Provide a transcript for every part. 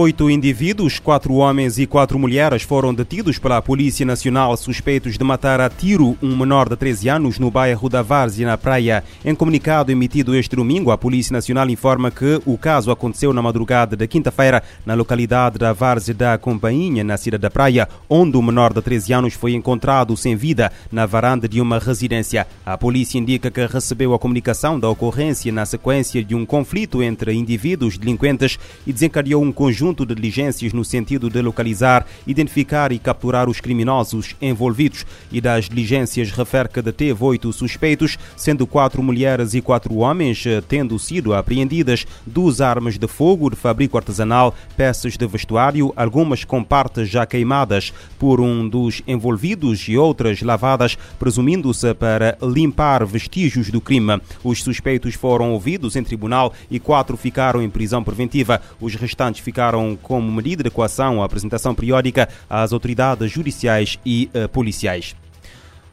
Oito indivíduos, quatro homens e quatro mulheres, foram detidos pela Polícia Nacional suspeitos de matar a tiro um menor de 13 anos no bairro da Várzea, na Praia. Em comunicado emitido este domingo, a Polícia Nacional informa que o caso aconteceu na madrugada da quinta-feira na localidade da Várzea da Companhia, na cidade da Praia, onde o menor de 13 anos foi encontrado sem vida na varanda de uma residência. A polícia indica que recebeu a comunicação da ocorrência na sequência de um conflito entre indivíduos delinquentes e desencadeou um conjunto conjunto de diligências no sentido de localizar, identificar e capturar os criminosos envolvidos. E das diligências refere que deteve oito suspeitos, sendo quatro mulheres e quatro homens, tendo sido apreendidas duas armas de fogo de fabrico artesanal, peças de vestuário, algumas com partes já queimadas por um dos envolvidos e outras lavadas, presumindo-se para limpar vestígios do crime. Os suspeitos foram ouvidos em tribunal e quatro ficaram em prisão preventiva. Os restantes ficaram como medida de coação a apresentação periódica às autoridades judiciais e uh, policiais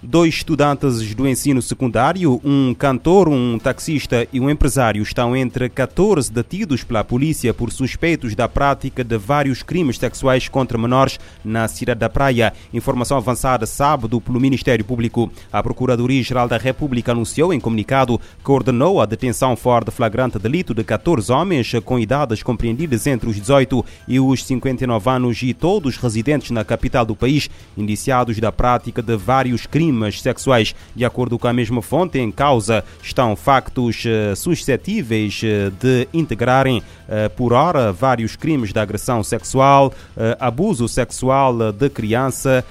dois estudantes do ensino secundário, um cantor, um taxista e um empresário estão entre 14 detidos pela polícia por suspeitos da prática de vários crimes sexuais contra menores na cidade da Praia. Informação avançada sábado pelo Ministério Público. A Procuradoria-Geral da República anunciou em comunicado que ordenou a detenção fora de flagrante delito de 14 homens com idades compreendidas entre os 18 e os 59 anos e todos residentes na capital do país, indiciados da prática de vários crimes crimes sexuais. De acordo com a mesma fonte, em causa estão factos uh, suscetíveis uh, de integrarem uh, por hora vários crimes de agressão sexual, abuso sexual de criança,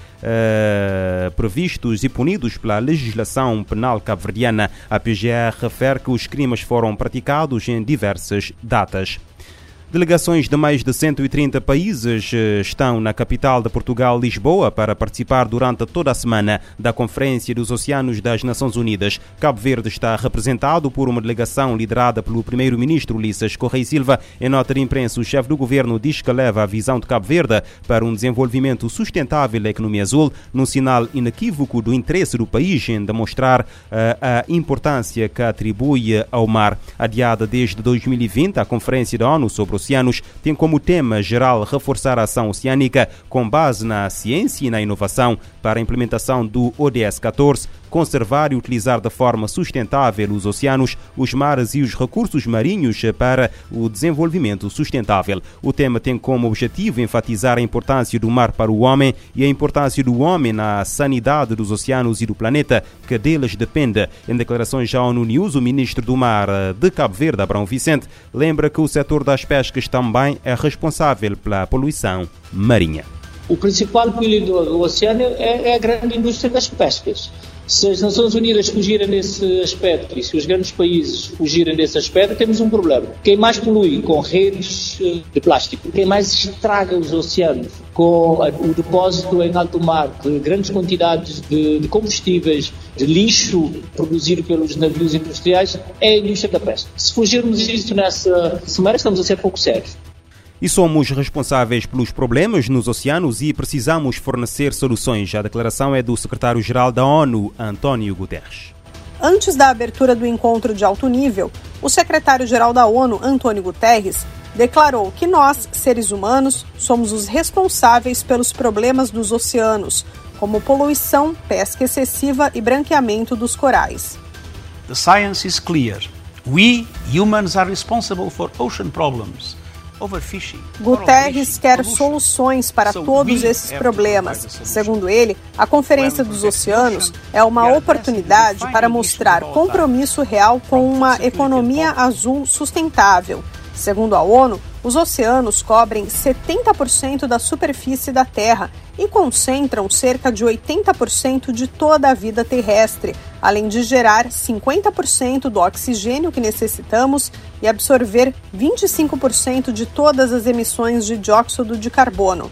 previstos e punidos pela legislação penal cabo-verdiana. A PGR refere que os crimes foram praticados em diversas datas. Delegações de mais de 130 países eh, estão na capital de Portugal, Lisboa, para participar durante toda a semana da Conferência dos Oceanos das Nações Unidas. Cabo Verde está representado por uma delegação liderada pelo primeiro-ministro Ulisses Correia Silva. Em nota de imprensa, o chefe do governo diz que leva a visão de Cabo Verde para um desenvolvimento sustentável da economia azul, num sinal inequívoco do interesse do país em demonstrar uh, a importância que atribui ao mar. Adiada desde 2020, a Conferência da ONU sobre o oceanos tem como tema geral reforçar a ação oceânica com base na ciência e na inovação para a implementação do ODS 14, conservar e utilizar de forma sustentável os oceanos, os mares e os recursos marinhos para o desenvolvimento sustentável. O tema tem como objetivo enfatizar a importância do mar para o homem e a importância do homem na sanidade dos oceanos e do planeta, que deles depende. Em declarações à ONU News, o ministro do Mar de Cabo Verde, Abrão Vicente, lembra que o setor das pescas também é responsável pela poluição marinha. O principal poluidor do, do oceano é, é a grande indústria das pescas. Se as Nações Unidas fugirem desse aspecto e se os grandes países fugirem desse aspecto, temos um problema. Quem mais polui com redes eh, de plástico, quem mais estraga os oceanos com o depósito em alto mar de grandes quantidades de, de combustíveis, de lixo produzido pelos navios industriais, é a indústria da pesca. Se fugirmos disso nessa semana, estamos a ser pouco sérios e somos responsáveis pelos problemas nos oceanos e precisamos fornecer soluções. A declaração é do secretário-geral da ONU, António Guterres. Antes da abertura do encontro de alto nível, o secretário-geral da ONU, Antônio Guterres, declarou que nós, seres humanos, somos os responsáveis pelos problemas dos oceanos, como poluição, pesca excessiva e branqueamento dos corais. The science is clear. We humans are responsible for ocean problems. Guterres quer soluções para todos esses problemas. Segundo ele, a Conferência dos Oceanos é uma oportunidade para mostrar compromisso real com uma economia azul sustentável. Segundo a ONU, os oceanos cobrem 70% da superfície da Terra e concentram cerca de 80% de toda a vida terrestre, além de gerar 50% do oxigênio que necessitamos e absorver 25% de todas as emissões de dióxido de carbono.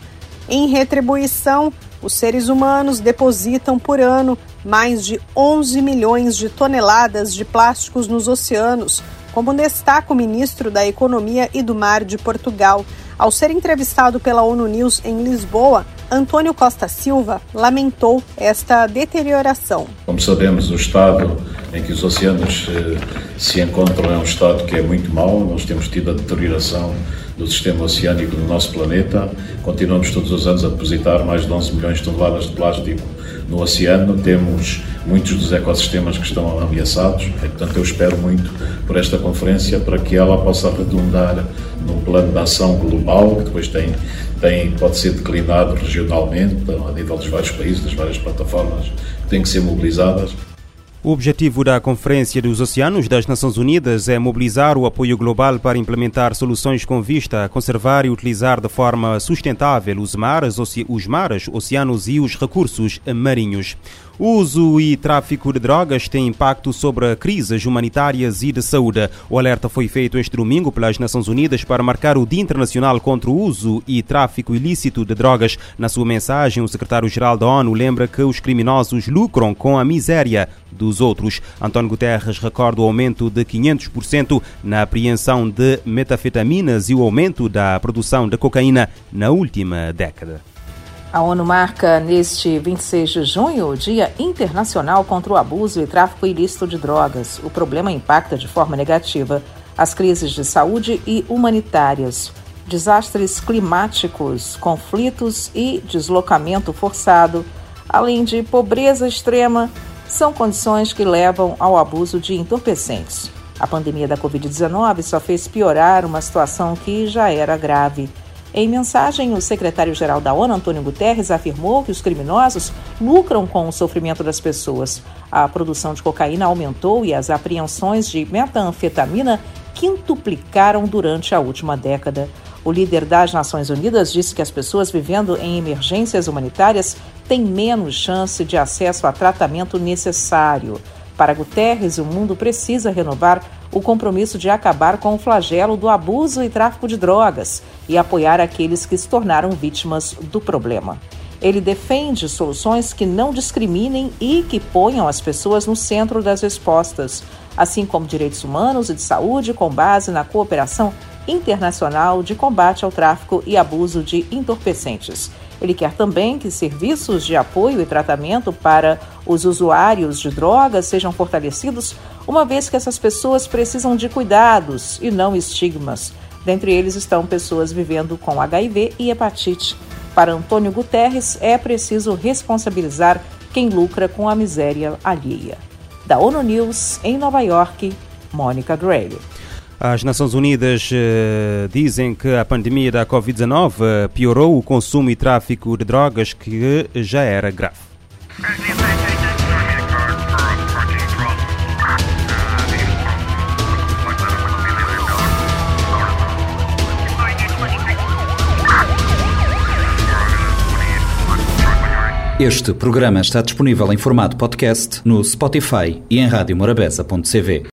Em retribuição, os seres humanos depositam por ano mais de 11 milhões de toneladas de plásticos nos oceanos, como destaca o ministro da Economia e do Mar de Portugal. Ao ser entrevistado pela ONU News em Lisboa, Antônio Costa Silva lamentou esta deterioração. Como sabemos, o estado em que os oceanos eh, se encontram é um estado que é muito mau. Nós temos tido a deterioração do sistema oceânico do nosso planeta. Continuamos todos os anos a depositar mais de 11 milhões de toneladas de plástico no oceano. Temos muitos dos ecossistemas que estão ameaçados. Portanto, eu espero muito por esta conferência para que ela possa redundar num plano de ação global que depois tem, tem, pode ser declinado regionalmente a nível dos vários países, das várias plataformas que têm que ser mobilizadas. O objetivo da Conferência dos Oceanos das Nações Unidas é mobilizar o apoio global para implementar soluções com vista a conservar e utilizar de forma sustentável os mares, os mares, oceanos e os recursos marinhos. O uso e tráfico de drogas têm impacto sobre crises humanitárias e de saúde. O alerta foi feito este domingo pelas Nações Unidas para marcar o Dia Internacional contra o Uso e Tráfico Ilícito de Drogas. Na sua mensagem, o secretário-geral da ONU lembra que os criminosos lucram com a miséria dos outros. António Guterres recorda o aumento de 500% na apreensão de metafetaminas e o aumento da produção de cocaína na última década. A ONU marca neste 26 de junho o Dia Internacional contra o Abuso e Tráfico Ilícito de Drogas. O problema impacta de forma negativa as crises de saúde e humanitárias, desastres climáticos, conflitos e deslocamento forçado, além de pobreza extrema, são condições que levam ao abuso de entorpecentes. A pandemia da Covid-19 só fez piorar uma situação que já era grave. Em mensagem, o secretário-geral da ONU, Antônio Guterres, afirmou que os criminosos lucram com o sofrimento das pessoas. A produção de cocaína aumentou e as apreensões de metanfetamina quintuplicaram durante a última década. O líder das Nações Unidas disse que as pessoas vivendo em emergências humanitárias têm menos chance de acesso a tratamento necessário. Para Guterres, o mundo precisa renovar o compromisso de acabar com o flagelo do abuso e tráfico de drogas e apoiar aqueles que se tornaram vítimas do problema. Ele defende soluções que não discriminem e que ponham as pessoas no centro das respostas, assim como direitos humanos e de saúde com base na cooperação internacional de combate ao tráfico e abuso de entorpecentes. Ele quer também que serviços de apoio e tratamento para os usuários de drogas sejam fortalecidos, uma vez que essas pessoas precisam de cuidados e não estigmas. Dentre eles estão pessoas vivendo com HIV e hepatite. Para Antônio Guterres, é preciso responsabilizar quem lucra com a miséria alheia. Da ONU News, em Nova York, Mônica Grayle. As Nações Unidas uh, dizem que a pandemia da Covid-19 uh, piorou o consumo e tráfico de drogas que já era grave. Este programa está disponível em formato podcast no Spotify e em radiomorabeza.cv.